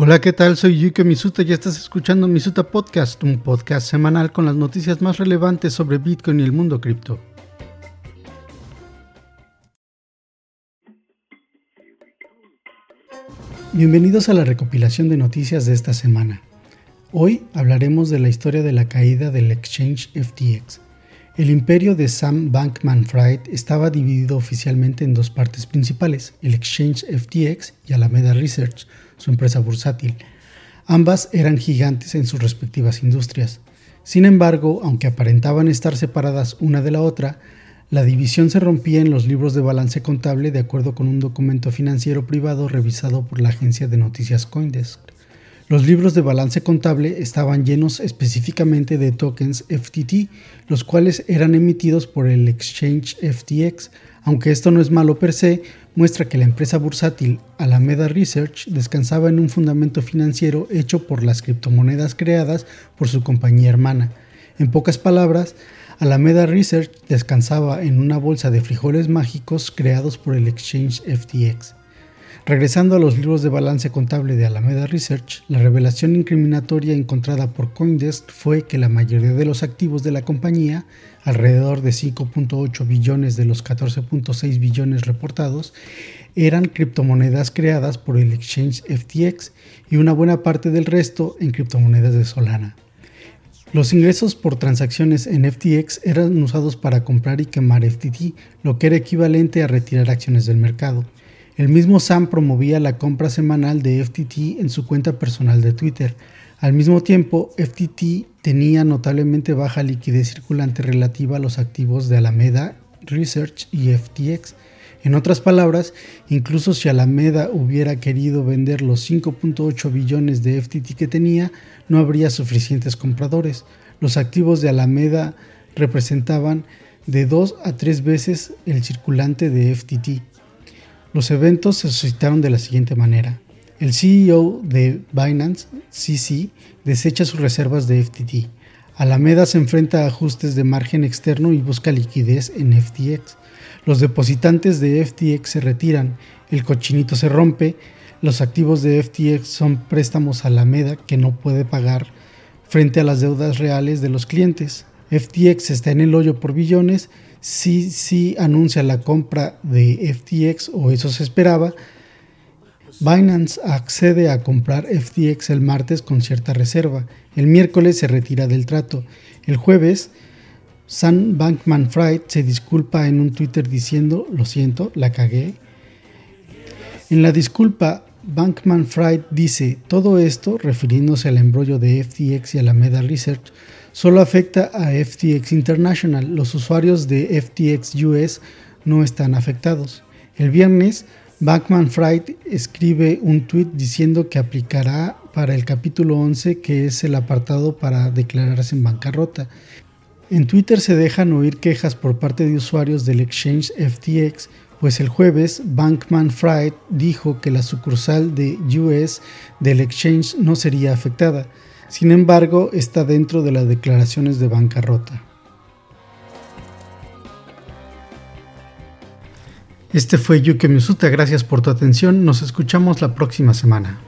Hola, ¿qué tal? Soy Yuki Misuta y estás escuchando Misuta Podcast, un podcast semanal con las noticias más relevantes sobre Bitcoin y el mundo cripto. Bienvenidos a la recopilación de noticias de esta semana. Hoy hablaremos de la historia de la caída del exchange FTX. El imperio de Sam Bankman-Fried estaba dividido oficialmente en dos partes principales, el exchange FTX y Alameda Research, su empresa bursátil. Ambas eran gigantes en sus respectivas industrias. Sin embargo, aunque aparentaban estar separadas una de la otra, la división se rompía en los libros de balance contable de acuerdo con un documento financiero privado revisado por la agencia de noticias Coindesk. Los libros de balance contable estaban llenos específicamente de tokens FTT, los cuales eran emitidos por el exchange FTX, aunque esto no es malo per se, muestra que la empresa bursátil Alameda Research descansaba en un fundamento financiero hecho por las criptomonedas creadas por su compañía hermana. En pocas palabras, Alameda Research descansaba en una bolsa de frijoles mágicos creados por el exchange FTX. Regresando a los libros de balance contable de Alameda Research, la revelación incriminatoria encontrada por Coindesk fue que la mayoría de los activos de la compañía, alrededor de 5.8 billones de los 14.6 billones reportados, eran criptomonedas creadas por el exchange FTX y una buena parte del resto en criptomonedas de Solana. Los ingresos por transacciones en FTX eran usados para comprar y quemar FTT, lo que era equivalente a retirar acciones del mercado. El mismo Sam promovía la compra semanal de FTT en su cuenta personal de Twitter. Al mismo tiempo, FTT tenía notablemente baja liquidez circulante relativa a los activos de Alameda Research y FTX. En otras palabras, incluso si Alameda hubiera querido vender los 5.8 billones de FTT que tenía, no habría suficientes compradores. Los activos de Alameda representaban de 2 a 3 veces el circulante de FTT. Los eventos se suscitaron de la siguiente manera. El CEO de Binance, CC, desecha sus reservas de FTT. Alameda se enfrenta a ajustes de margen externo y busca liquidez en FTX. Los depositantes de FTX se retiran, el cochinito se rompe, los activos de FTX son préstamos a Alameda que no puede pagar frente a las deudas reales de los clientes. FTX está en el hoyo por billones si sí anuncia la compra de FTX o eso se esperaba. Binance accede a comprar FTX el martes con cierta reserva. El miércoles se retira del trato. El jueves, Sam Bankman Fried se disculpa en un Twitter diciendo, lo siento, la cagué. En la disculpa, Bankman Fried dice, todo esto, refiriéndose al embrollo de FTX y a la Meda Research, solo afecta a FTX International. Los usuarios de FTX US no están afectados. El viernes, Bankman Fried escribe un tweet diciendo que aplicará para el capítulo 11, que es el apartado para declararse en bancarrota. En Twitter se dejan oír quejas por parte de usuarios del exchange FTX, pues el jueves Bankman Fried dijo que la sucursal de US del exchange no sería afectada. Sin embargo, está dentro de las declaraciones de bancarrota. Este fue Yuki Misuta, gracias por tu atención, nos escuchamos la próxima semana.